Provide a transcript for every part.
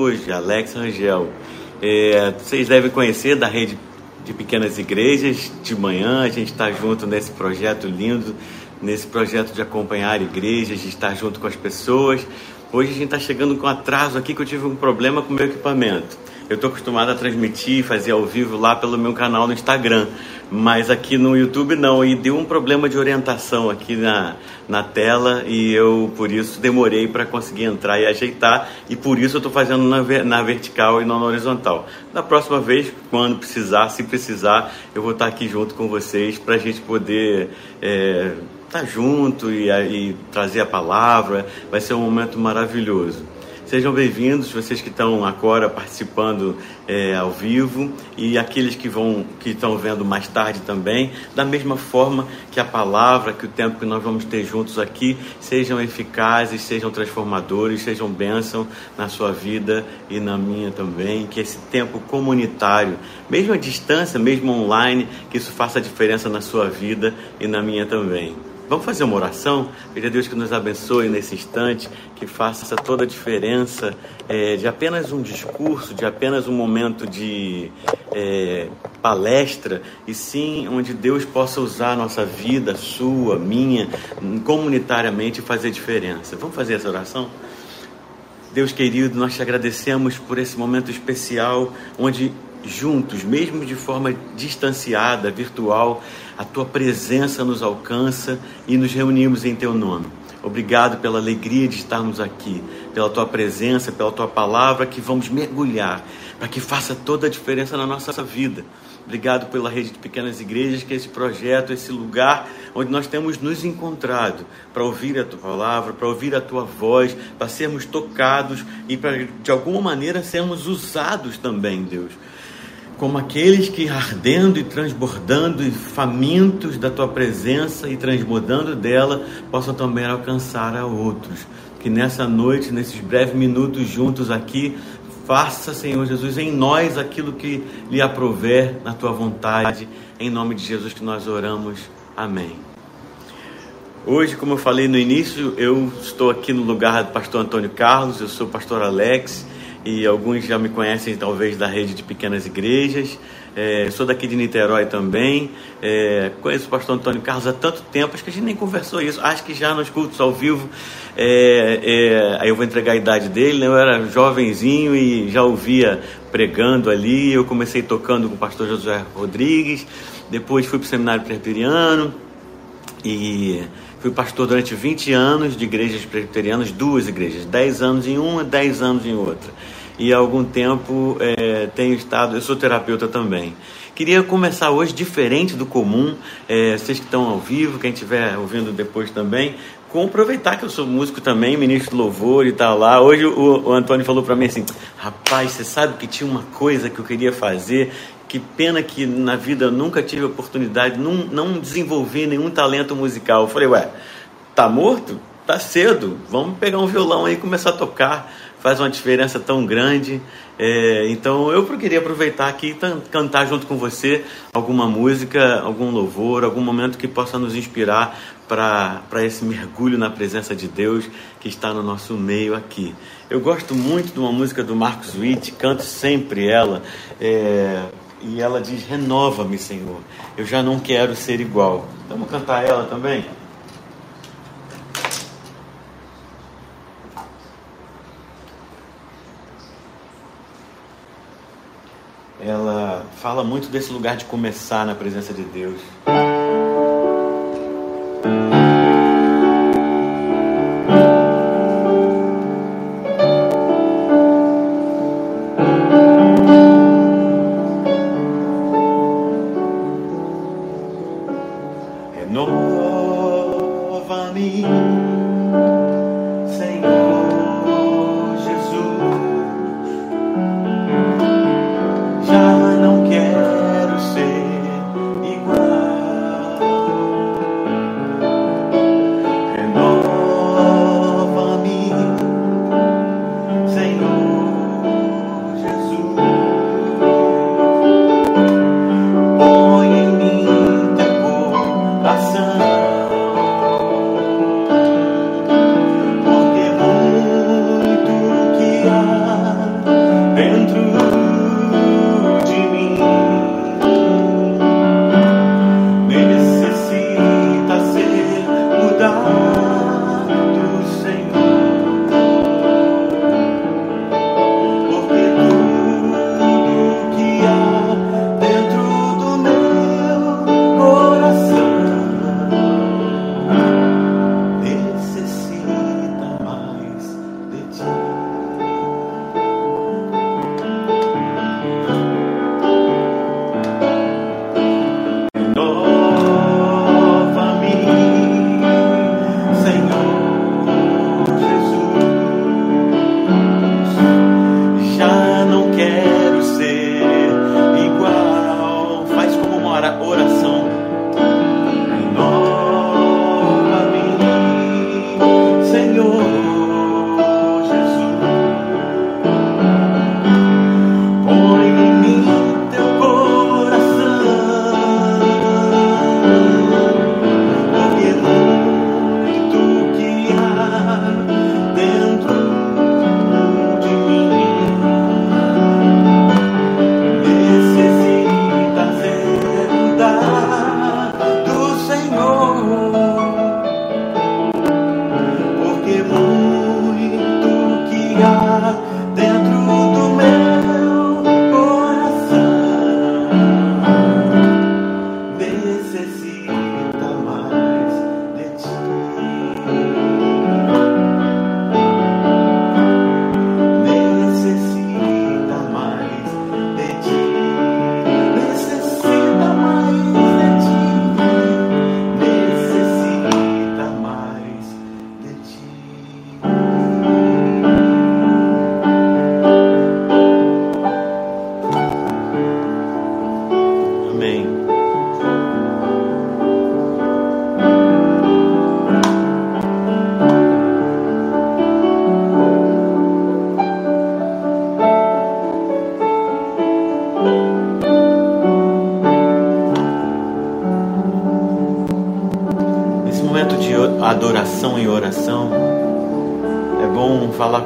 hoje, Alex Rangel. É, vocês devem conhecer da rede de pequenas igrejas. De manhã a gente está junto nesse projeto lindo, nesse projeto de acompanhar igrejas, de estar junto com as pessoas. Hoje a gente está chegando com atraso aqui que eu tive um problema com o meu equipamento. Eu estou acostumado a transmitir, fazer ao vivo lá pelo meu canal no Instagram, mas aqui no YouTube não. E deu um problema de orientação aqui na, na tela e eu, por isso, demorei para conseguir entrar e ajeitar. E por isso eu estou fazendo na, na vertical e não na horizontal. Da próxima vez, quando precisar, se precisar, eu vou estar aqui junto com vocês para a gente poder. É, estar junto e, e trazer a palavra, vai ser um momento maravilhoso. Sejam bem-vindos, vocês que estão agora participando é, ao vivo e aqueles que vão que estão vendo mais tarde também, da mesma forma que a palavra, que o tempo que nós vamos ter juntos aqui sejam eficazes, sejam transformadores, sejam bênção na sua vida e na minha também, que esse tempo comunitário, mesmo à distância, mesmo online, que isso faça diferença na sua vida e na minha também. Vamos fazer uma oração? Pedir a Deus que nos abençoe nesse instante, que faça toda a diferença é, de apenas um discurso, de apenas um momento de é, palestra, e sim onde Deus possa usar a nossa vida, sua, minha, comunitariamente fazer diferença. Vamos fazer essa oração? Deus querido, nós te agradecemos por esse momento especial onde juntos, mesmo de forma distanciada, virtual, a tua presença nos alcança e nos reunimos em teu nome. Obrigado pela alegria de estarmos aqui, pela tua presença, pela tua palavra que vamos mergulhar, para que faça toda a diferença na nossa vida. Obrigado pela rede de pequenas igrejas, que é esse projeto, esse lugar onde nós temos nos encontrado para ouvir a tua palavra, para ouvir a tua voz, para sermos tocados e para de alguma maneira sermos usados também, Deus como aqueles que ardendo e transbordando e famintos da tua presença e transbordando dela, possam também alcançar a outros. Que nessa noite, nesses breves minutos juntos aqui, faça, Senhor Jesus, em nós aquilo que lhe aprover na tua vontade. Em nome de Jesus que nós oramos. Amém. Hoje, como eu falei no início, eu estou aqui no lugar do pastor Antônio Carlos, eu sou o pastor Alex e alguns já me conhecem talvez da rede de pequenas igrejas. É, sou daqui de Niterói também. É, conheço o pastor Antônio Carlos há tanto tempo, acho que a gente nem conversou isso. Acho que já nos cultos ao vivo. É, é aí eu vou entregar a idade dele. Né? Eu era jovenzinho e já ouvia pregando ali. Eu comecei tocando com o pastor José Rodrigues. Depois fui para o seminário presbiteriano e fui pastor durante 20 anos de igrejas presbiterianas, duas igrejas, 10 anos em uma, 10 anos em outra e há algum tempo é, tenho estado, eu sou terapeuta também. Queria começar hoje diferente do comum, é, vocês que estão ao vivo, quem estiver ouvindo depois também, com aproveitar que eu sou músico também, ministro de louvor e tal lá. Hoje o, o Antônio falou para mim assim: rapaz, você sabe que tinha uma coisa que eu queria fazer que pena que na vida nunca tive oportunidade, não, não desenvolvi nenhum talento musical. Eu falei, ué, tá morto? Tá cedo, vamos pegar um violão aí e começar a tocar faz uma diferença tão grande. É, então eu queria aproveitar aqui e cantar junto com você alguma música, algum louvor, algum momento que possa nos inspirar para esse mergulho na presença de Deus que está no nosso meio aqui. Eu gosto muito de uma música do Marcos Witt, canto sempre ela. É, e ela diz: Renova-me, Senhor. Eu já não quero ser igual. Vamos cantar ela também? Ela fala muito desse lugar de começar na presença de Deus.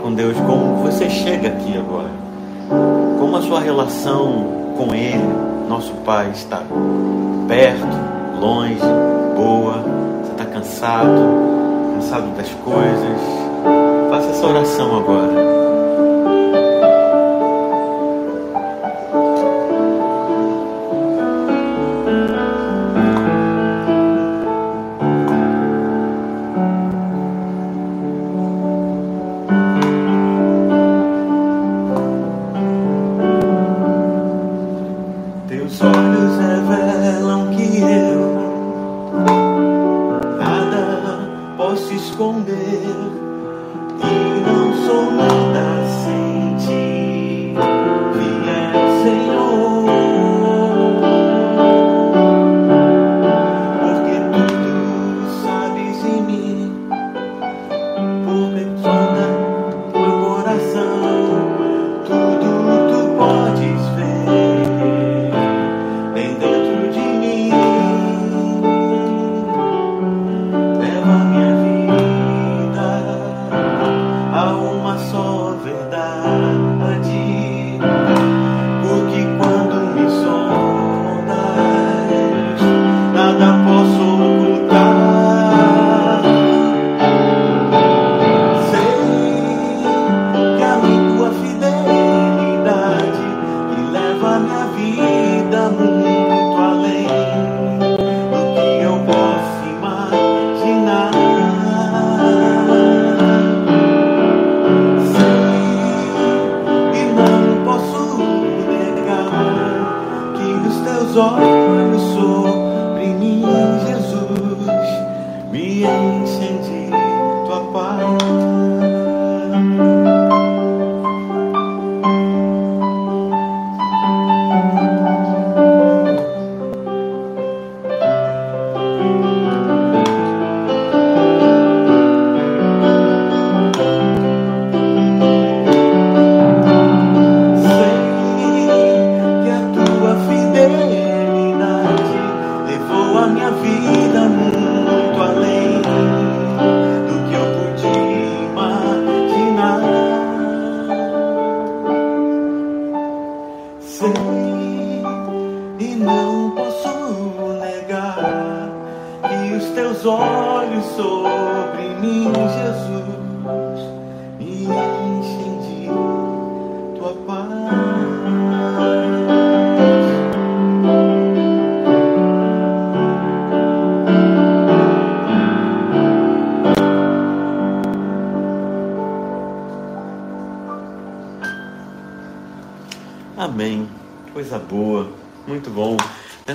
Com Deus como você chega aqui agora, como a sua relação com Ele, nosso Pai, está perto, longe, boa, você está cansado, cansado das coisas. Faça essa oração agora.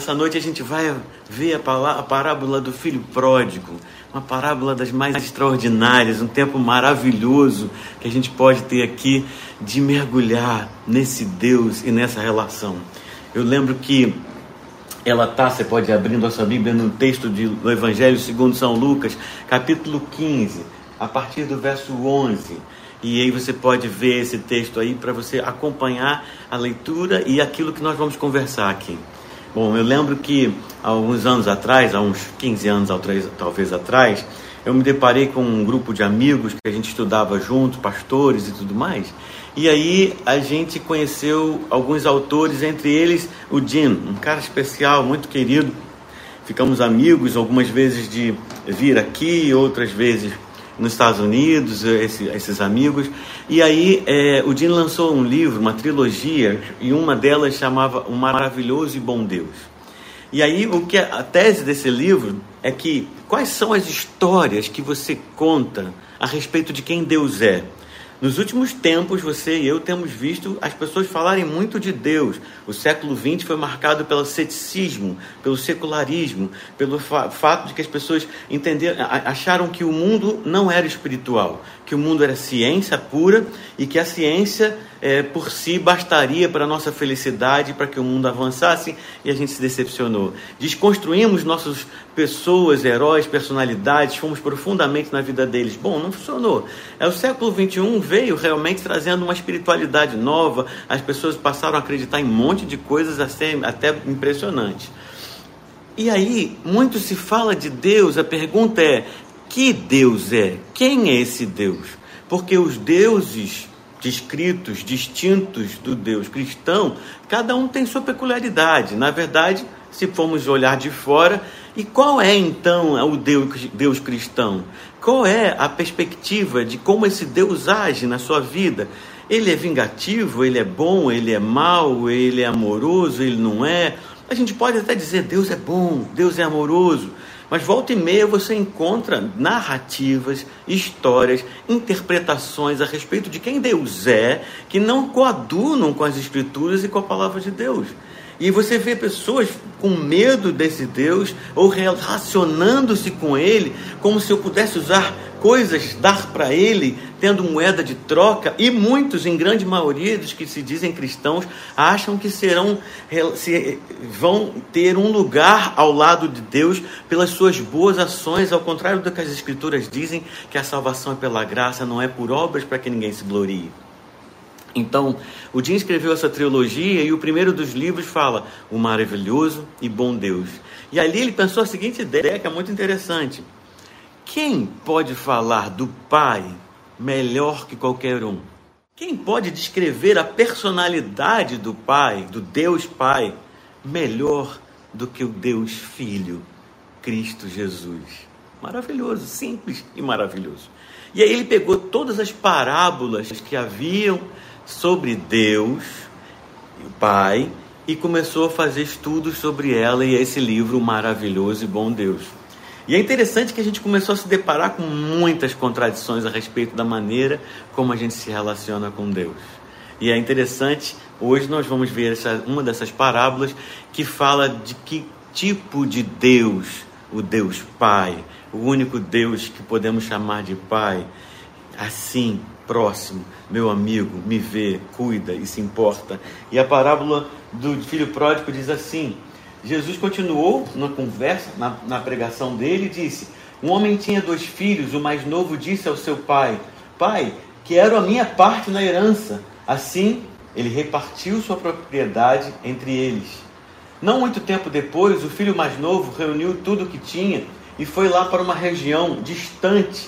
Essa noite a gente vai ver a, parábola do filho pródigo, uma parábola das mais extraordinárias, um tempo maravilhoso que a gente pode ter aqui de mergulhar nesse Deus e nessa relação. Eu lembro que ela está, você pode ir abrindo a sua Bíblia no texto de, do Evangelho segundo São Lucas, capítulo 15, a partir do verso 11. E aí você pode ver esse texto aí para você acompanhar a leitura e aquilo que nós vamos conversar aqui. Bom, eu lembro que há alguns anos atrás, há uns 15 anos talvez atrás, eu me deparei com um grupo de amigos que a gente estudava junto, pastores e tudo mais. E aí a gente conheceu alguns autores, entre eles o Jim, um cara especial, muito querido. Ficamos amigos algumas vezes de vir aqui, outras vezes nos Estados Unidos, esse, esses amigos. E aí é, o Dean lançou um livro, uma trilogia, e uma delas chamava O Maravilhoso e Bom Deus. E aí o que a tese desse livro é que quais são as histórias que você conta a respeito de quem Deus é? Nos últimos tempos, você e eu temos visto as pessoas falarem muito de Deus. O século XX foi marcado pelo ceticismo, pelo secularismo, pelo fa fato de que as pessoas entenderam, acharam que o mundo não era espiritual, que o mundo era ciência pura e que a ciência é, por si bastaria para a nossa felicidade, para que o mundo avançasse e a gente se decepcionou. Desconstruímos nossas pessoas, heróis, personalidades, fomos profundamente na vida deles. Bom, não funcionou. É, o século XXI veio realmente trazendo uma espiritualidade nova, as pessoas passaram a acreditar em um monte de coisas até impressionantes. E aí, muito se fala de Deus, a pergunta é: que Deus é? Quem é esse Deus? Porque os deuses descritos, distintos do Deus cristão, cada um tem sua peculiaridade. Na verdade, se formos olhar de fora, e qual é então o Deus, Deus cristão? Qual é a perspectiva de como esse Deus age na sua vida? Ele é vingativo, ele é bom, ele é mau, ele é amoroso, ele não é. A gente pode até dizer Deus é bom, Deus é amoroso, mas volta e meia você encontra narrativas, histórias, interpretações a respeito de quem Deus é, que não coadunam com as Escrituras e com a palavra de Deus. E você vê pessoas com medo desse Deus ou relacionando-se com ele como se eu pudesse usar coisas, dar para ele, tendo moeda de troca, e muitos, em grande maioria dos que se dizem cristãos, acham que serão se, vão ter um lugar ao lado de Deus pelas suas boas ações, ao contrário do que as escrituras dizem, que a salvação é pela graça, não é por obras para que ninguém se glorie. Então, o Jim escreveu essa trilogia e o primeiro dos livros fala o maravilhoso e bom Deus. E ali ele pensou a seguinte ideia que é muito interessante. Quem pode falar do Pai melhor que qualquer um? Quem pode descrever a personalidade do Pai, do Deus Pai, melhor do que o Deus Filho, Cristo Jesus? Maravilhoso, simples e maravilhoso. E aí ele pegou todas as parábolas que haviam sobre Deus, o Pai, e começou a fazer estudos sobre ela e esse livro maravilhoso e bom Deus. E é interessante que a gente começou a se deparar com muitas contradições a respeito da maneira como a gente se relaciona com Deus. E é interessante, hoje nós vamos ver essa, uma dessas parábolas que fala de que tipo de Deus, o Deus Pai, o único Deus que podemos chamar de Pai, assim, próximo, meu amigo, me vê, cuida e se importa. E a parábola do filho pródigo diz assim: Jesus continuou na conversa, na, na pregação dele, e disse: Um homem tinha dois filhos, o mais novo disse ao seu pai: Pai, quero a minha parte na herança. Assim, ele repartiu sua propriedade entre eles. Não muito tempo depois, o filho mais novo reuniu tudo o que tinha e foi lá para uma região distante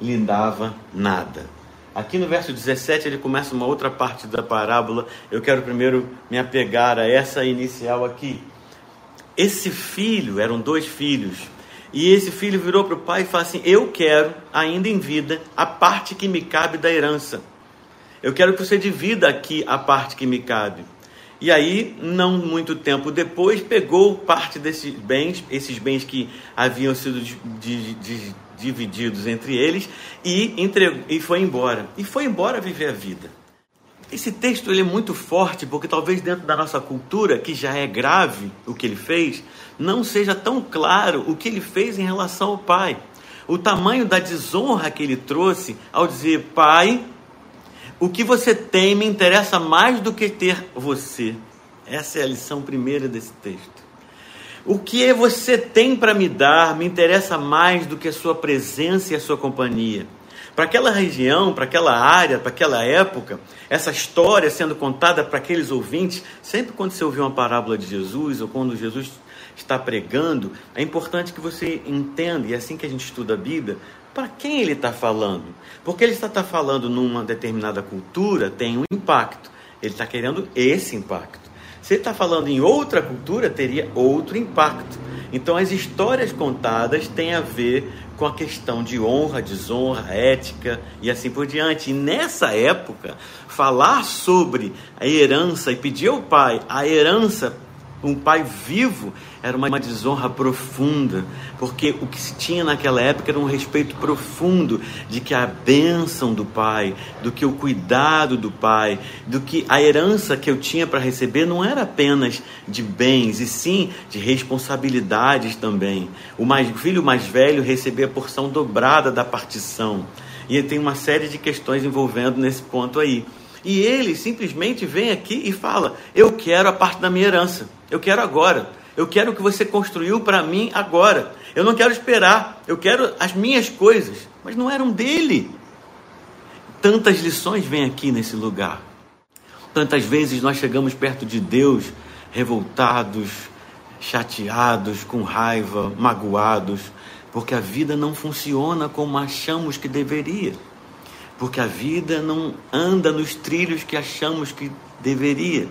lhe dava nada. Aqui no verso 17 ele começa uma outra parte da parábola. Eu quero primeiro me apegar a essa inicial aqui. Esse filho, eram dois filhos, e esse filho virou para o pai e falou assim: Eu quero, ainda em vida, a parte que me cabe da herança. Eu quero que você divida aqui a parte que me cabe. E aí, não muito tempo depois, pegou parte desses bens, esses bens que haviam sido divididos entre eles, e, entregou, e foi embora. E foi embora viver a vida. Esse texto ele é muito forte porque talvez dentro da nossa cultura, que já é grave o que ele fez, não seja tão claro o que ele fez em relação ao pai. O tamanho da desonra que ele trouxe ao dizer: Pai, o que você tem me interessa mais do que ter você. Essa é a lição primeira desse texto. O que você tem para me dar me interessa mais do que a sua presença e a sua companhia. Para aquela região, para aquela área, para aquela época, essa história sendo contada para aqueles ouvintes, sempre quando você ouvir uma parábola de Jesus ou quando Jesus está pregando, é importante que você entenda, e é assim que a gente estuda a Bíblia, para quem ele está falando. Porque ele está, está falando numa determinada cultura, tem um impacto. Ele está querendo esse impacto. Se ele está falando em outra cultura, teria outro impacto. Então, as histórias contadas têm a ver com a questão de honra, desonra, ética e assim por diante. E nessa época, falar sobre a herança e pedir ao pai a herança um pai vivo era uma desonra profunda, porque o que se tinha naquela época era um respeito profundo de que a bênção do pai, do que o cuidado do pai, do que a herança que eu tinha para receber não era apenas de bens, e sim de responsabilidades também. O, mais, filho mais velho recebia a porção dobrada da partição. E tem uma série de questões envolvendo nesse ponto aí. E ele simplesmente vem aqui e fala: Eu quero a parte da minha herança. Eu quero agora. Eu quero o que você construiu para mim agora. Eu não quero esperar. Eu quero as minhas coisas. Mas não eram dele. Tantas lições vêm aqui nesse lugar. Tantas vezes nós chegamos perto de Deus revoltados, chateados, com raiva, magoados, porque a vida não funciona como achamos que deveria porque a vida não anda nos trilhos que achamos que deveria.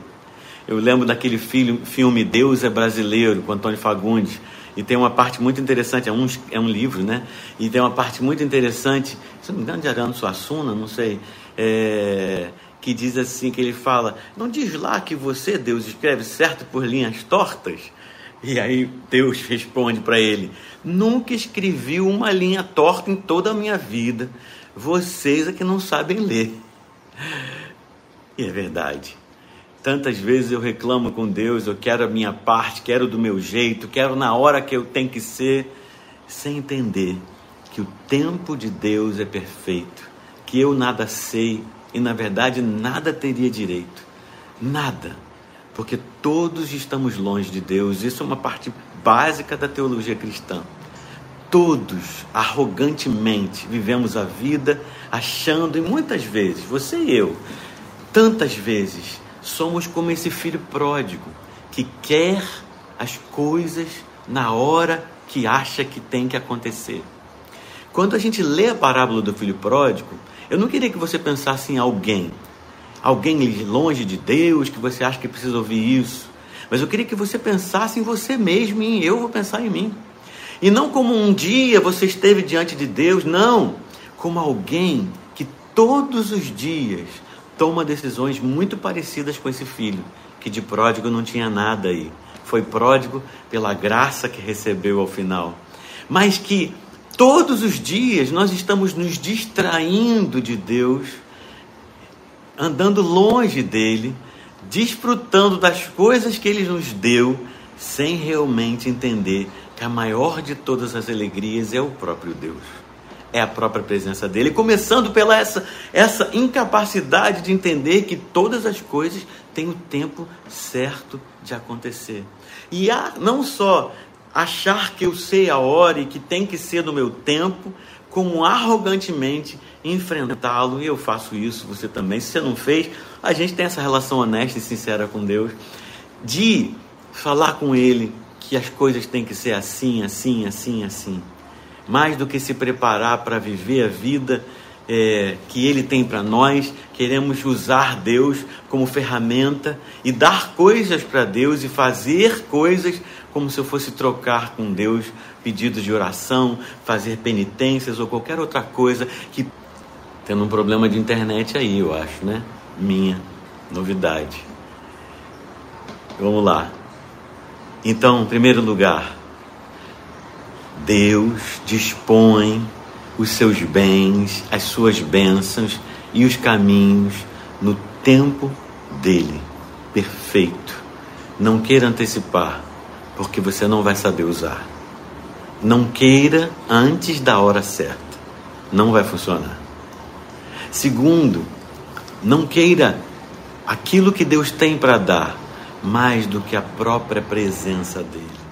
Eu lembro daquele filme Deus é Brasileiro, com Antônio Fagundes, e tem uma parte muito interessante, é um, é um livro, né? E tem uma parte muito interessante, se não me engano, de Ariano Suassuna, não sei, é, que diz assim, que ele fala, não diz lá que você, Deus, escreve certo por linhas tortas? E aí Deus responde para ele, nunca escrevi uma linha torta em toda a minha vida, vocês é que não sabem ler. E é verdade. Tantas vezes eu reclamo com Deus, eu quero a minha parte, quero do meu jeito, quero na hora que eu tenho que ser, sem entender que o tempo de Deus é perfeito, que eu nada sei e na verdade nada teria direito. Nada. Porque todos estamos longe de Deus. Isso é uma parte básica da teologia cristã todos arrogantemente vivemos a vida achando, e muitas vezes, você e eu, tantas vezes, somos como esse filho pródigo que quer as coisas na hora que acha que tem que acontecer. Quando a gente lê a parábola do filho pródigo, eu não queria que você pensasse em alguém, alguém longe de Deus, que você acha que precisa ouvir isso, mas eu queria que você pensasse em você mesmo e em eu vou pensar em mim. E não como um dia você esteve diante de Deus, não, como alguém que todos os dias toma decisões muito parecidas com esse filho, que de pródigo não tinha nada aí. Foi pródigo pela graça que recebeu ao final. Mas que todos os dias nós estamos nos distraindo de Deus, andando longe dele, desfrutando das coisas que ele nos deu, sem realmente entender que a maior de todas as alegrias é o próprio Deus. É a própria presença dele, começando pela essa, essa incapacidade de entender que todas as coisas têm o tempo certo de acontecer. E há não só achar que eu sei a hora e que tem que ser no meu tempo, como arrogantemente enfrentá-lo, e eu faço isso, você também. Se você não fez, a gente tem essa relação honesta e sincera com Deus, de falar com Ele, que as coisas têm que ser assim, assim, assim, assim. Mais do que se preparar para viver a vida é, que Ele tem para nós, queremos usar Deus como ferramenta e dar coisas para Deus e fazer coisas como se eu fosse trocar com Deus pedidos de oração, fazer penitências ou qualquer outra coisa que tendo um problema de internet aí, eu acho, né? Minha novidade. Vamos lá. Então, em primeiro lugar, Deus dispõe os seus bens, as suas bênçãos e os caminhos no tempo dele, perfeito. Não queira antecipar, porque você não vai saber usar. Não queira antes da hora certa, não vai funcionar. Segundo, não queira aquilo que Deus tem para dar mais do que a própria presença dele.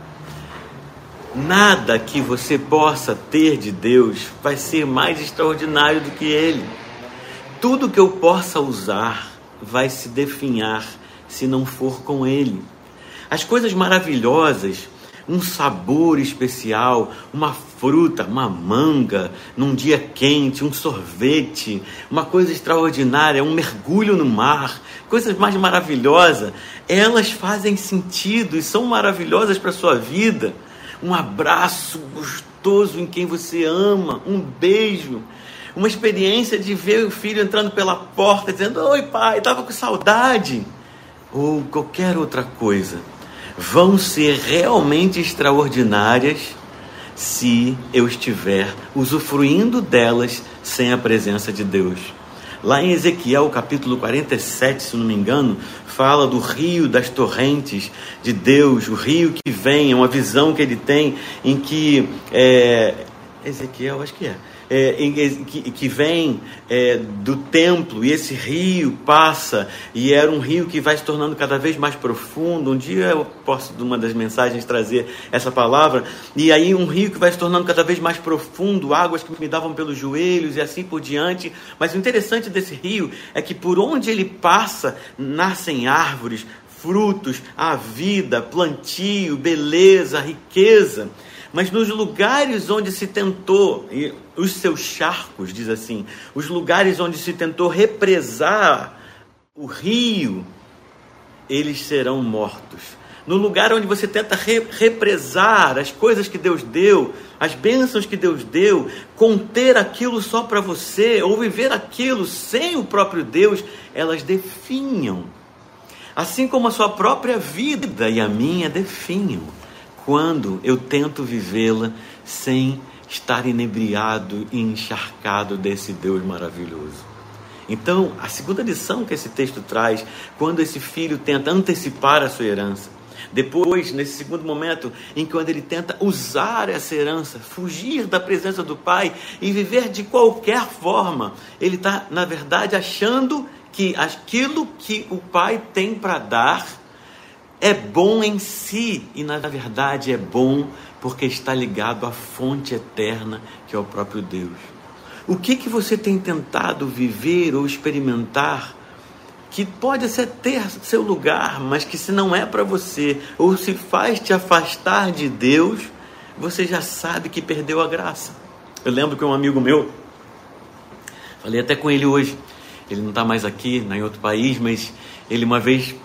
Nada que você possa ter de Deus vai ser mais extraordinário do que ele. Tudo que eu possa usar vai se definhar se não for com ele. As coisas maravilhosas um sabor especial, uma fruta, uma manga, num dia quente, um sorvete, uma coisa extraordinária, um mergulho no mar, coisas mais maravilhosas, elas fazem sentido e são maravilhosas para a sua vida. Um abraço gostoso em quem você ama, um beijo, uma experiência de ver o filho entrando pela porta dizendo: Oi, pai, estava com saudade, ou qualquer outra coisa. Vão ser realmente extraordinárias se eu estiver usufruindo delas sem a presença de Deus. Lá em Ezequiel capítulo 47, se não me engano, fala do rio das torrentes de Deus, o rio que vem, é uma visão que ele tem em que. É, Ezequiel, acho que é é, que, que, vem é, do templo, e esse rio passa, e era um rio que vai se tornando cada vez mais profundo. Um dia eu posso, de uma das mensagens, trazer essa palavra, e aí um rio que vai se tornando cada vez mais profundo, águas que me davam pelos joelhos e assim por diante. Mas o interessante desse rio é que por onde ele passa, nascem árvores, frutos, a vida, plantio, beleza, riqueza. Mas nos lugares onde se tentou, os seus charcos, diz assim, os lugares onde se tentou represar o rio, eles serão mortos. No lugar onde você tenta re represar as coisas que Deus deu, as bênçãos que Deus deu, conter aquilo só para você, ou viver aquilo sem o próprio Deus, elas definham. Assim como a sua própria vida e a minha definham quando eu tento vivê-la sem estar inebriado e encharcado desse Deus maravilhoso. Então, a segunda lição que esse texto traz, quando esse filho tenta antecipar a sua herança, depois, nesse segundo momento, em que ele tenta usar essa herança, fugir da presença do pai e viver de qualquer forma, ele está, na verdade, achando que aquilo que o pai tem para dar é bom em si e na verdade é bom porque está ligado à fonte eterna que é o próprio Deus. O que que você tem tentado viver ou experimentar que pode até ter seu lugar, mas que se não é para você ou se faz te afastar de Deus, você já sabe que perdeu a graça. Eu lembro que um amigo meu, falei até com ele hoje, ele não está mais aqui, está em outro país, mas ele uma vez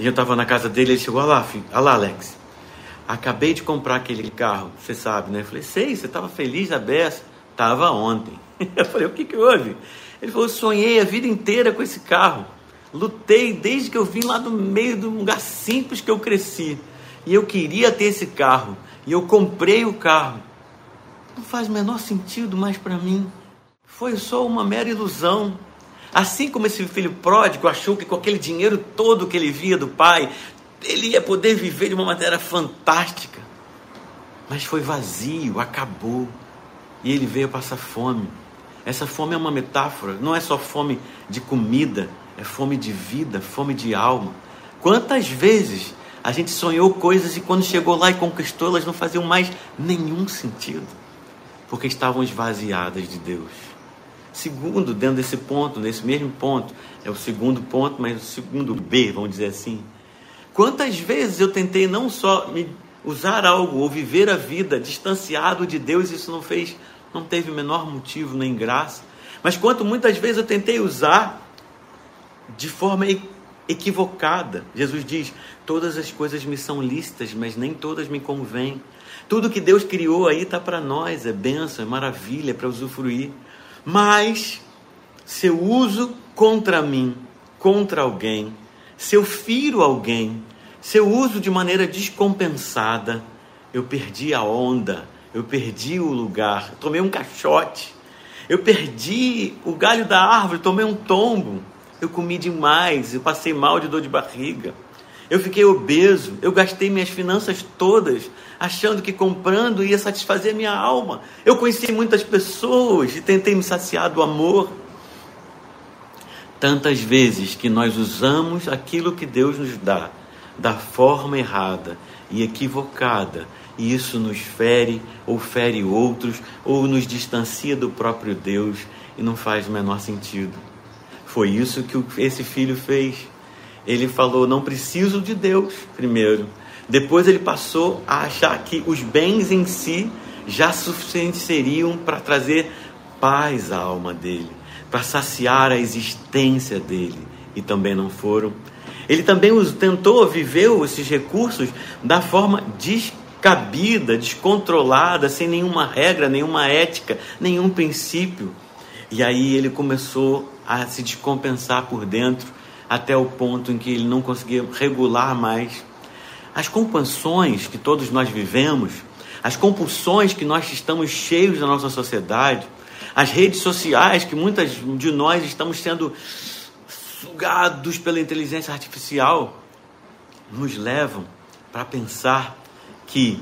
a gente estava na casa dele, ele chegou, lá, filho, olha lá, Alex. Acabei de comprar aquele carro, você sabe, né? Eu falei, sei, você estava feliz da beça? Estava ontem. Eu falei, o que, que houve? Ele falou, sonhei a vida inteira com esse carro. Lutei desde que eu vim lá do meio um lugar simples que eu cresci. E eu queria ter esse carro. E eu comprei o carro. Não faz o menor sentido mais para mim. Foi só uma mera ilusão. Assim como esse filho pródigo achou que com aquele dinheiro todo que ele via do pai, ele ia poder viver de uma maneira fantástica. Mas foi vazio, acabou. E ele veio passar fome. Essa fome é uma metáfora, não é só fome de comida, é fome de vida, fome de alma. Quantas vezes a gente sonhou coisas e quando chegou lá e conquistou, elas não faziam mais nenhum sentido, porque estavam esvaziadas de Deus. Segundo, dentro desse ponto, nesse mesmo ponto, é o segundo ponto, mas o segundo B, vamos dizer assim. Quantas vezes eu tentei não só me usar algo ou viver a vida distanciado de Deus, isso não fez, não teve o menor motivo nem graça. Mas quanto muitas vezes eu tentei usar de forma equivocada. Jesus diz: todas as coisas me são lícitas, mas nem todas me convêm. Tudo que Deus criou aí está para nós, é bênção, é maravilha, é para usufruir. Mas se eu uso contra mim, contra alguém, se eu firo alguém, se eu uso de maneira descompensada, eu perdi a onda, eu perdi o lugar, tomei um caixote, eu perdi o galho da árvore, tomei um tombo, eu comi demais, eu passei mal de dor de barriga. Eu fiquei obeso, eu gastei minhas finanças todas achando que comprando ia satisfazer minha alma. Eu conheci muitas pessoas e tentei me saciar do amor. Tantas vezes que nós usamos aquilo que Deus nos dá da forma errada e equivocada, e isso nos fere ou fere outros ou nos distancia do próprio Deus e não faz o menor sentido. Foi isso que esse filho fez ele falou: não preciso de Deus, primeiro. Depois ele passou a achar que os bens em si já suficientes seriam para trazer paz à alma dele, para saciar a existência dele, e também não foram. Ele também tentou viver esses recursos da forma descabida, descontrolada, sem nenhuma regra, nenhuma ética, nenhum princípio. E aí ele começou a se descompensar por dentro até o ponto em que ele não conseguia regular mais as compulsões que todos nós vivemos, as compulsões que nós estamos cheios na nossa sociedade, as redes sociais que muitas de nós estamos sendo sugados pela inteligência artificial, nos levam para pensar que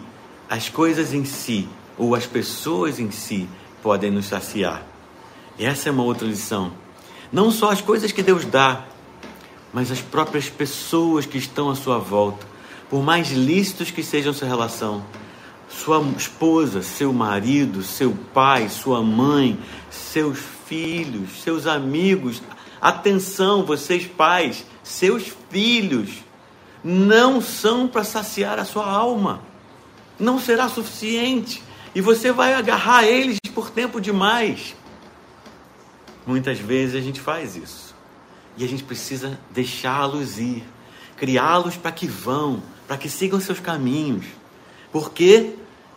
as coisas em si ou as pessoas em si podem nos saciar. Essa é uma outra lição. Não só as coisas que Deus dá, mas as próprias pessoas que estão à sua volta, por mais lícitos que sejam sua relação, sua esposa, seu marido, seu pai, sua mãe, seus filhos, seus amigos. Atenção, vocês pais, seus filhos não são para saciar a sua alma. Não será suficiente. E você vai agarrar eles por tempo demais. Muitas vezes a gente faz isso. E a gente precisa deixá-los ir, criá-los para que vão, para que sigam seus caminhos. Por quê?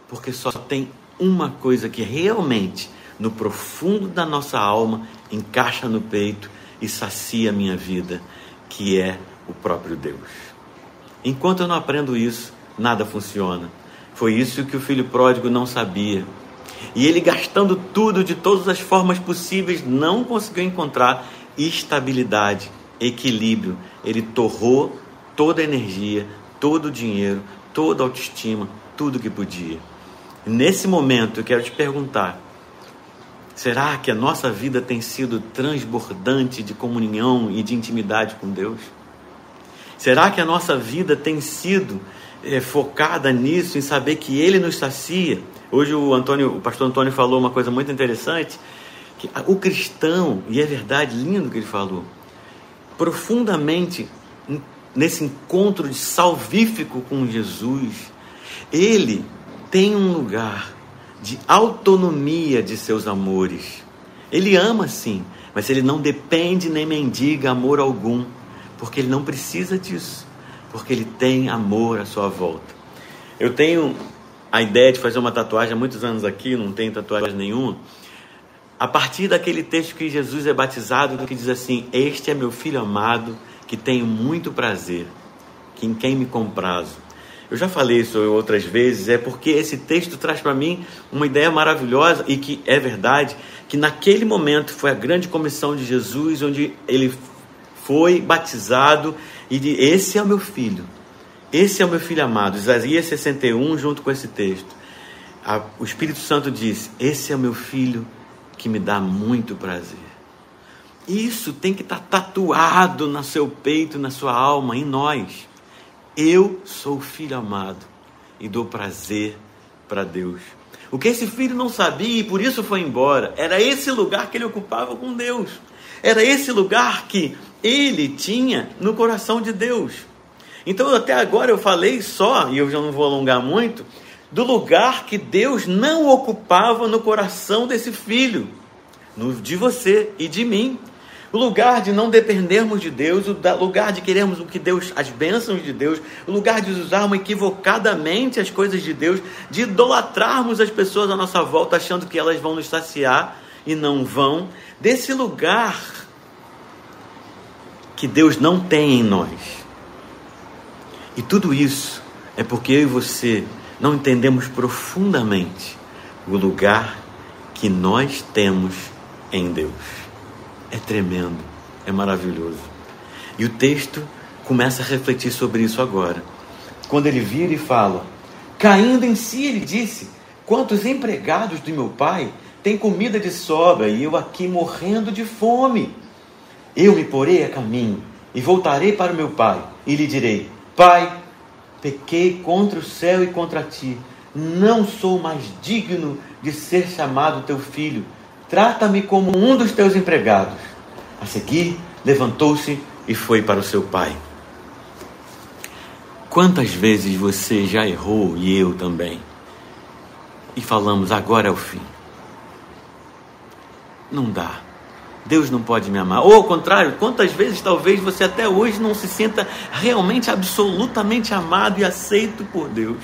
Porque só tem uma coisa que realmente, no profundo da nossa alma, encaixa no peito e sacia a minha vida, que é o próprio Deus. Enquanto eu não aprendo isso, nada funciona. Foi isso que o filho pródigo não sabia. E ele, gastando tudo de todas as formas possíveis, não conseguiu encontrar estabilidade, equilíbrio. Ele torrou toda a energia, todo o dinheiro, toda a autoestima, tudo que podia. Nesse momento, eu quero te perguntar: será que a nossa vida tem sido transbordante de comunhão e de intimidade com Deus? Será que a nossa vida tem sido é, focada nisso, em saber que Ele nos sacia? Hoje o Antônio, o pastor Antônio falou uma coisa muito interessante, que o cristão, e é verdade, lindo que ele falou, profundamente nesse encontro de salvífico com Jesus, ele tem um lugar de autonomia de seus amores. Ele ama sim, mas ele não depende nem mendiga amor algum porque ele não precisa disso, porque ele tem amor à sua volta. Eu tenho a ideia de fazer uma tatuagem há muitos anos aqui, não tenho tatuagem nenhuma. A partir daquele texto que Jesus é batizado, que diz assim: Este é meu filho amado, que tenho muito prazer, que em quem me comprazo. Eu já falei isso outras vezes, é porque esse texto traz para mim uma ideia maravilhosa e que é verdade, que naquele momento foi a grande comissão de Jesus, onde ele foi batizado e de esse é o meu filho. Esse é o meu filho amado. Isaías 61 junto com esse texto. O Espírito Santo diz: "Esse é o meu filho que me dá muito prazer". Isso tem que estar tá tatuado no seu peito, na sua alma, em nós. Eu sou filho amado e dou prazer para Deus. O que esse filho não sabia e por isso foi embora, era esse lugar que ele ocupava com Deus. Era esse lugar que ele tinha no coração de Deus. Então, até agora eu falei só, e eu já não vou alongar muito, do lugar que Deus não ocupava no coração desse filho, no, de você e de mim. O lugar de não dependermos de Deus, o lugar de querermos o que Deus, as bênçãos de Deus, o lugar de usarmos equivocadamente as coisas de Deus, de idolatrarmos as pessoas à nossa volta achando que elas vão nos saciar e não vão. Desse lugar que Deus não tem em nós. E tudo isso é porque eu e você não entendemos profundamente o lugar que nós temos em Deus. É tremendo, é maravilhoso. E o texto começa a refletir sobre isso agora. Quando ele vira e fala: Caindo em si, ele disse: Quantos empregados do meu pai têm comida de sobra e eu aqui morrendo de fome? Eu me porei a caminho e voltarei para o meu pai e lhe direi: Pai, pequei contra o céu e contra ti. Não sou mais digno de ser chamado teu filho. Trata-me como um dos teus empregados. A seguir, levantou-se e foi para o seu pai. Quantas vezes você já errou e eu também? E falamos, agora é o fim. Não dá. Deus não pode me amar. Ou ao contrário, quantas vezes talvez você até hoje não se sinta realmente absolutamente amado e aceito por Deus?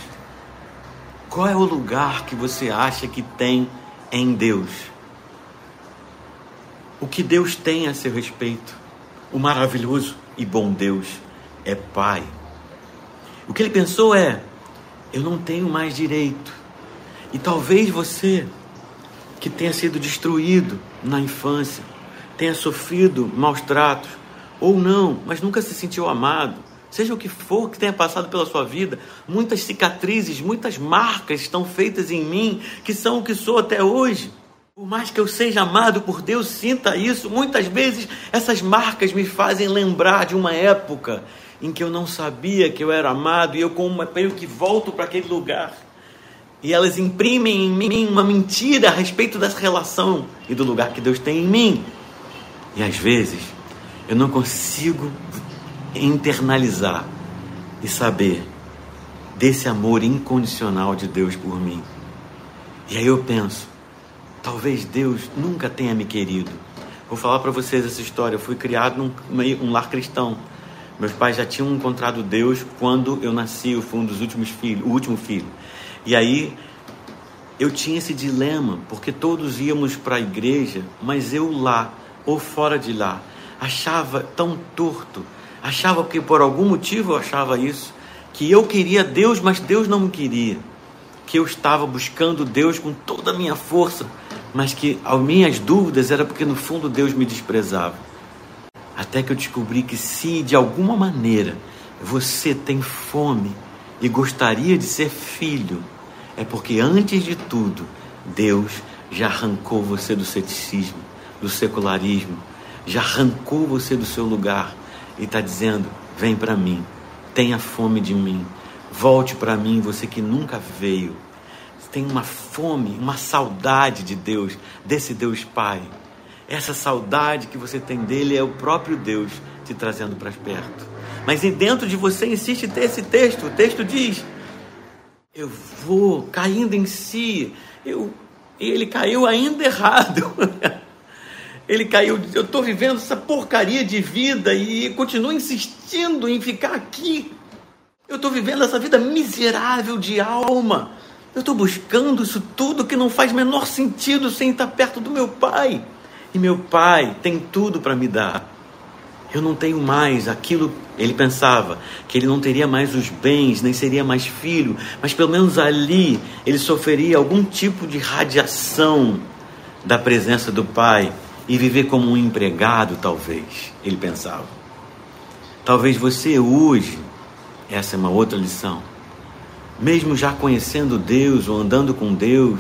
Qual é o lugar que você acha que tem em Deus? O que Deus tem a seu respeito? O maravilhoso e bom Deus é Pai. O que ele pensou é: eu não tenho mais direito. E talvez você, que tenha sido destruído na infância, tenha sofrido maus tratos, ou não, mas nunca se sentiu amado, seja o que for que tenha passado pela sua vida, muitas cicatrizes, muitas marcas estão feitas em mim que são o que sou até hoje. Por mais que eu seja amado por Deus, sinta isso. Muitas vezes essas marcas me fazem lembrar de uma época em que eu não sabia que eu era amado e eu, como meio que volto para aquele lugar. E elas imprimem em mim uma mentira a respeito dessa relação e do lugar que Deus tem em mim. E às vezes eu não consigo internalizar e saber desse amor incondicional de Deus por mim. E aí eu penso, Talvez Deus nunca tenha me querido. Vou falar para vocês essa história. Eu fui criado num um lar cristão. Meus pais já tinham encontrado Deus quando eu nasci. Eu fui um dos últimos filhos, o último filho. E aí eu tinha esse dilema, porque todos íamos para a igreja, mas eu lá ou fora de lá achava tão torto, achava que por algum motivo eu achava isso, que eu queria Deus, mas Deus não me queria, que eu estava buscando Deus com toda a minha força, mas que as minhas dúvidas era porque no fundo Deus me desprezava. Até que eu descobri que se de alguma maneira você tem fome e gostaria de ser filho, é porque antes de tudo Deus já arrancou você do ceticismo, do secularismo, já arrancou você do seu lugar e está dizendo: vem para mim, tenha fome de mim, volte para mim, você que nunca veio tem uma fome, uma saudade de Deus, desse Deus Pai. Essa saudade que você tem dele é o próprio Deus te trazendo para perto. Mas dentro de você insiste ter esse texto. O texto diz: Eu vou caindo em si. Eu, ele caiu ainda errado. ele caiu. Eu estou vivendo essa porcaria de vida e continuo insistindo em ficar aqui. Eu estou vivendo essa vida miserável de alma. Eu estou buscando isso tudo que não faz menor sentido sem estar perto do meu pai. E meu pai tem tudo para me dar. Eu não tenho mais aquilo. Ele pensava que ele não teria mais os bens, nem seria mais filho, mas pelo menos ali ele sofreria algum tipo de radiação da presença do pai e viver como um empregado, talvez. Ele pensava. Talvez você hoje, essa é uma outra lição mesmo já conhecendo Deus, ou andando com Deus,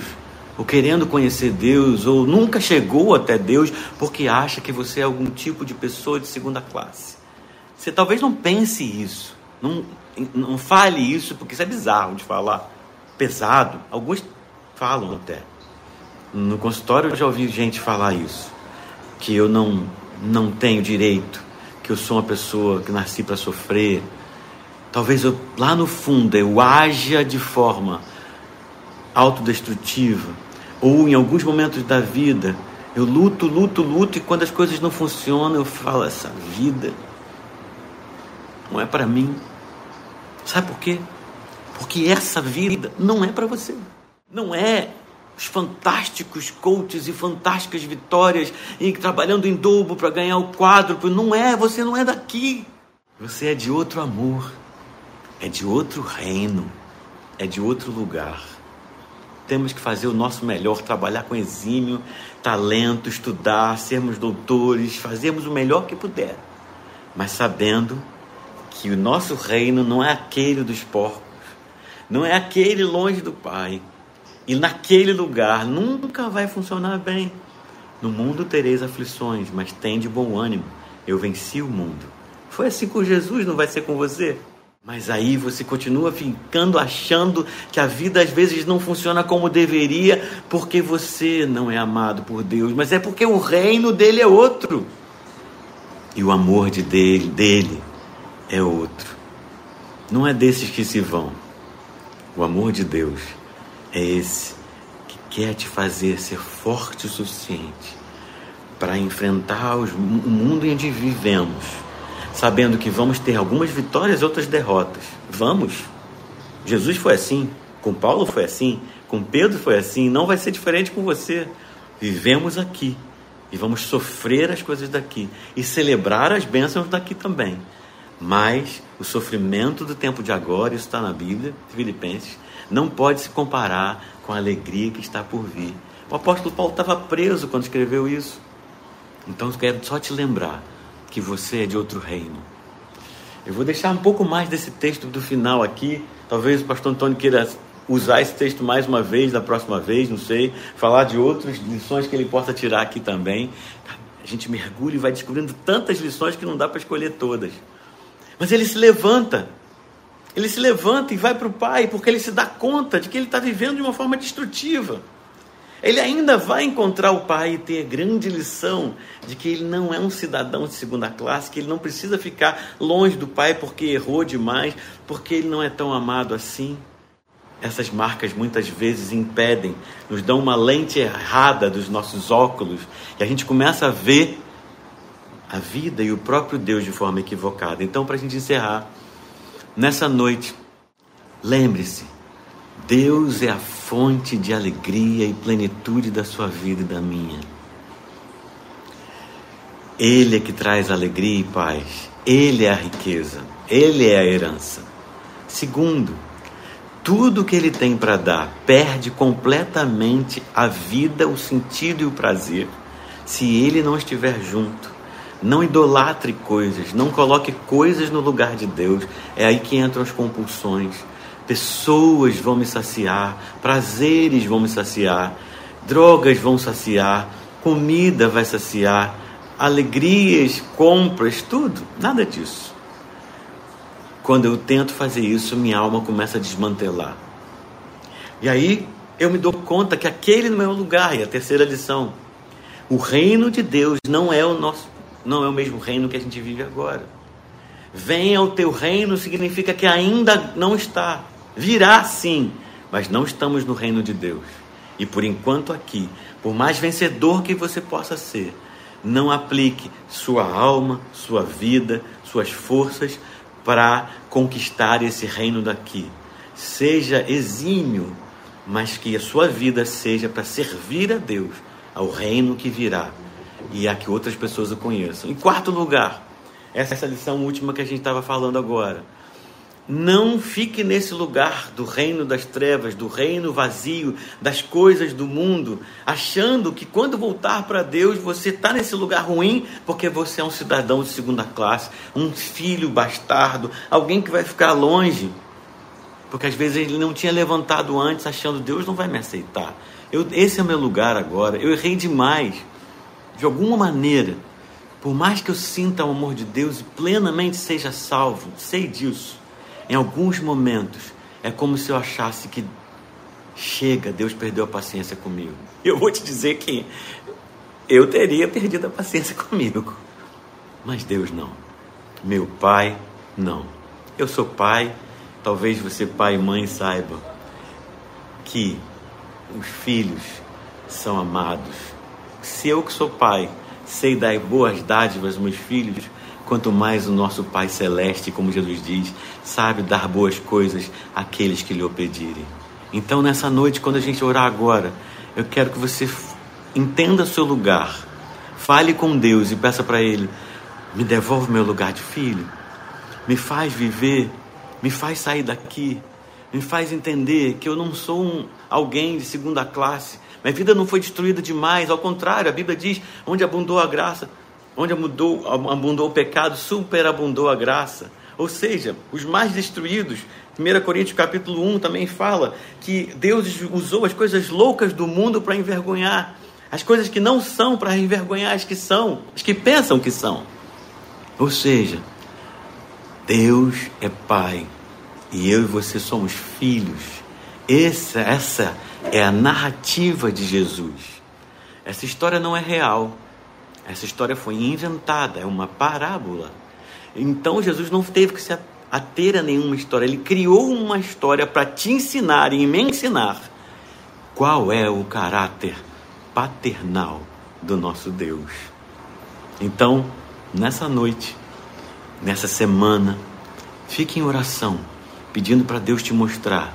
ou querendo conhecer Deus, ou nunca chegou até Deus porque acha que você é algum tipo de pessoa de segunda classe. Você talvez não pense isso, não, não fale isso, porque isso é bizarro de falar, pesado. Alguns falam até. No consultório eu já ouvi gente falar isso, que eu não, não tenho direito, que eu sou uma pessoa que nasci para sofrer, Talvez eu, lá no fundo eu haja de forma autodestrutiva, ou em alguns momentos da vida eu luto, luto, luto, e quando as coisas não funcionam, eu falo: essa vida não é para mim. Sabe por quê? Porque essa vida não é para você. Não é os fantásticos coaches e fantásticas vitórias e trabalhando em dobro para ganhar o quadro. Não é, você não é daqui. Você é de outro amor é de outro reino, é de outro lugar. Temos que fazer o nosso melhor, trabalhar com exímio, talento, estudar, sermos doutores, fazermos o melhor que puder, mas sabendo que o nosso reino não é aquele dos porcos, não é aquele longe do Pai. E naquele lugar nunca vai funcionar bem. No mundo tereis aflições, mas tem de bom ânimo. Eu venci o mundo. Foi assim com Jesus, não vai ser com você? Mas aí você continua ficando achando que a vida às vezes não funciona como deveria, porque você não é amado por Deus, mas é porque o reino dele é outro. E o amor de dele, dele é outro. Não é desses que se vão. O amor de Deus é esse que quer te fazer ser forte o suficiente para enfrentar os, o mundo em que vivemos sabendo que vamos ter algumas vitórias e outras derrotas. Vamos. Jesus foi assim, com Paulo foi assim, com Pedro foi assim, não vai ser diferente com você. Vivemos aqui e vamos sofrer as coisas daqui e celebrar as bênçãos daqui também. Mas o sofrimento do tempo de agora, isso está na Bíblia, Filipenses, não pode se comparar com a alegria que está por vir. O apóstolo Paulo estava preso quando escreveu isso. Então quero só te lembrar que você é de outro reino. Eu vou deixar um pouco mais desse texto do final aqui. Talvez o pastor Antônio queira usar esse texto mais uma vez, da próxima vez, não sei. Falar de outras lições que ele possa tirar aqui também. A gente mergulha e vai descobrindo tantas lições que não dá para escolher todas. Mas ele se levanta. Ele se levanta e vai para o pai porque ele se dá conta de que ele está vivendo de uma forma destrutiva. Ele ainda vai encontrar o pai e ter a grande lição de que ele não é um cidadão de segunda classe, que ele não precisa ficar longe do pai porque errou demais, porque ele não é tão amado assim. Essas marcas muitas vezes impedem, nos dão uma lente errada dos nossos óculos e a gente começa a ver a vida e o próprio Deus de forma equivocada. Então, para a gente encerrar, nessa noite, lembre-se: Deus é a fonte de alegria e plenitude da sua vida e da minha. Ele é que traz alegria e paz. Ele é a riqueza. Ele é a herança. Segundo, tudo que ele tem para dar perde completamente a vida, o sentido e o prazer se ele não estiver junto. Não idolatre coisas, não coloque coisas no lugar de Deus. É aí que entram as compulsões. Pessoas vão me saciar, prazeres vão me saciar, drogas vão saciar, comida vai saciar, alegrias, compras, tudo. Nada disso. Quando eu tento fazer isso, minha alma começa a desmantelar. E aí eu me dou conta que aquele não é o lugar. E a terceira lição: o reino de Deus não é o nosso, não é o mesmo reino que a gente vive agora. Venha o teu reino significa que ainda não está. Virá sim, mas não estamos no reino de Deus. E por enquanto aqui, por mais vencedor que você possa ser, não aplique sua alma, sua vida, suas forças para conquistar esse reino daqui. Seja exímio, mas que a sua vida seja para servir a Deus, ao reino que virá e a que outras pessoas o conheçam. Em quarto lugar, essa é a lição última que a gente estava falando agora. Não fique nesse lugar do reino das trevas, do reino vazio, das coisas do mundo, achando que quando voltar para Deus você está nesse lugar ruim porque você é um cidadão de segunda classe, um filho bastardo, alguém que vai ficar longe. Porque às vezes ele não tinha levantado antes, achando Deus não vai me aceitar. Eu, esse é o meu lugar agora. Eu errei demais. De alguma maneira, por mais que eu sinta o amor de Deus e plenamente seja salvo, sei disso em alguns momentos, é como se eu achasse que chega, Deus perdeu a paciência comigo. Eu vou te dizer que eu teria perdido a paciência comigo. Mas Deus não. Meu pai, não. Eu sou pai, talvez você, pai e mãe, saiba que os filhos são amados. Se eu que sou pai sei dar boas dádivas aos meus filhos, quanto mais o nosso Pai Celeste, como Jesus diz, sabe dar boas coisas àqueles que lhe o pedirem. Então, nessa noite, quando a gente orar agora, eu quero que você entenda seu lugar, fale com Deus e peça para Ele: me devolve meu lugar de filho, me faz viver, me faz sair daqui, me faz entender que eu não sou um, alguém de segunda classe. Minha vida não foi destruída demais, ao contrário, a Bíblia diz: onde abundou a graça, onde abundou, abundou o pecado, superabundou a graça. Ou seja, os mais destruídos, 1 Coríntios capítulo 1 também fala que Deus usou as coisas loucas do mundo para envergonhar, as coisas que não são para envergonhar as que são, as que pensam que são. Ou seja, Deus é Pai e eu e você somos filhos. Essa, essa é a narrativa de Jesus. Essa história não é real. Essa história foi inventada, é uma parábola. Então Jesus não teve que se ater a nenhuma história, ele criou uma história para te ensinar e me ensinar qual é o caráter paternal do nosso Deus. Então, nessa noite, nessa semana, fique em oração, pedindo para Deus te mostrar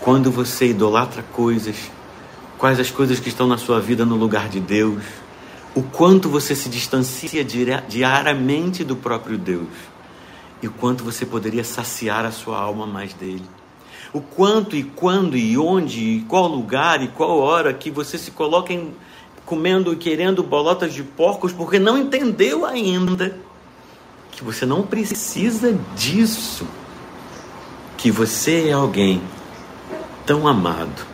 quando você idolatra coisas, quais as coisas que estão na sua vida no lugar de Deus o quanto você se distancia diariamente do próprio Deus e o quanto você poderia saciar a sua alma mais dele. O quanto e quando e onde e qual lugar e qual hora que você se coloca em, comendo e querendo bolotas de porcos porque não entendeu ainda que você não precisa disso. Que você é alguém tão amado,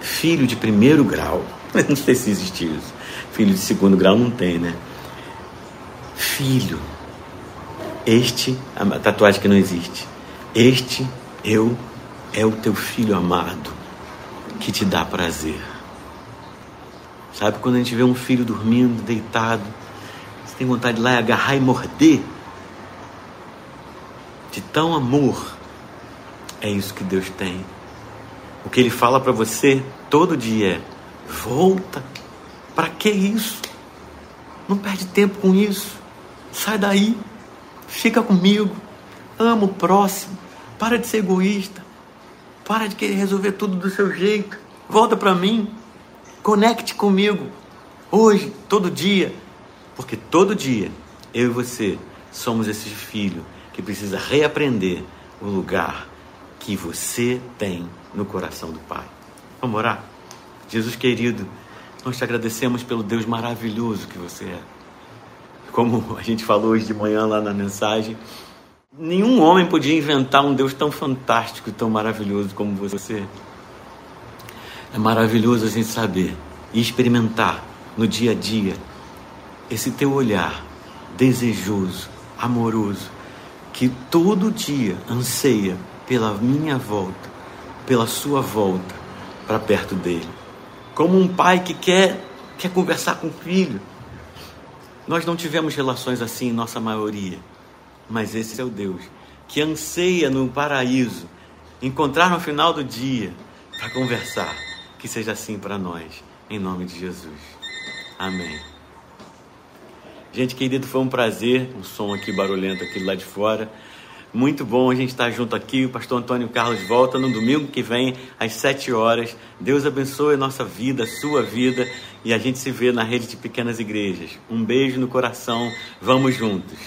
filho de primeiro grau. Não sei se existe isso. Filho de segundo grau não tem, né? Filho este, a tatuagem que não existe. Este eu é o teu filho amado que te dá prazer. Sabe quando a gente vê um filho dormindo, deitado, você tem vontade de ir lá e agarrar e morder? De tão amor. É isso que Deus tem. O que ele fala para você todo dia é: volta. Para que isso? Não perde tempo com isso. Sai daí. Fica comigo. Ama o próximo. Para de ser egoísta. Para de querer resolver tudo do seu jeito. Volta para mim. Conecte comigo. Hoje, todo dia. Porque todo dia, eu e você somos esse filho que precisa reaprender o lugar que você tem no coração do Pai. Vamos orar? Jesus querido, nós te agradecemos pelo Deus maravilhoso que você é como a gente falou hoje de manhã lá na mensagem, nenhum homem podia inventar um Deus tão fantástico tão maravilhoso como você. É maravilhoso a gente saber e experimentar no dia a dia esse teu olhar desejoso, amoroso, que todo dia anseia pela minha volta, pela sua volta para perto dele. Como um pai que quer quer conversar com o filho, nós não tivemos relações assim em nossa maioria, mas esse é o Deus que anseia no paraíso encontrar no final do dia para conversar. Que seja assim para nós, em nome de Jesus. Amém. Gente querido, foi um prazer. Um som aqui barulhento aqui lá de fora. Muito bom a gente estar junto aqui. O pastor Antônio Carlos volta no domingo que vem, às 7 horas. Deus abençoe a nossa vida, a sua vida. E a gente se vê na rede de pequenas igrejas. Um beijo no coração. Vamos juntos.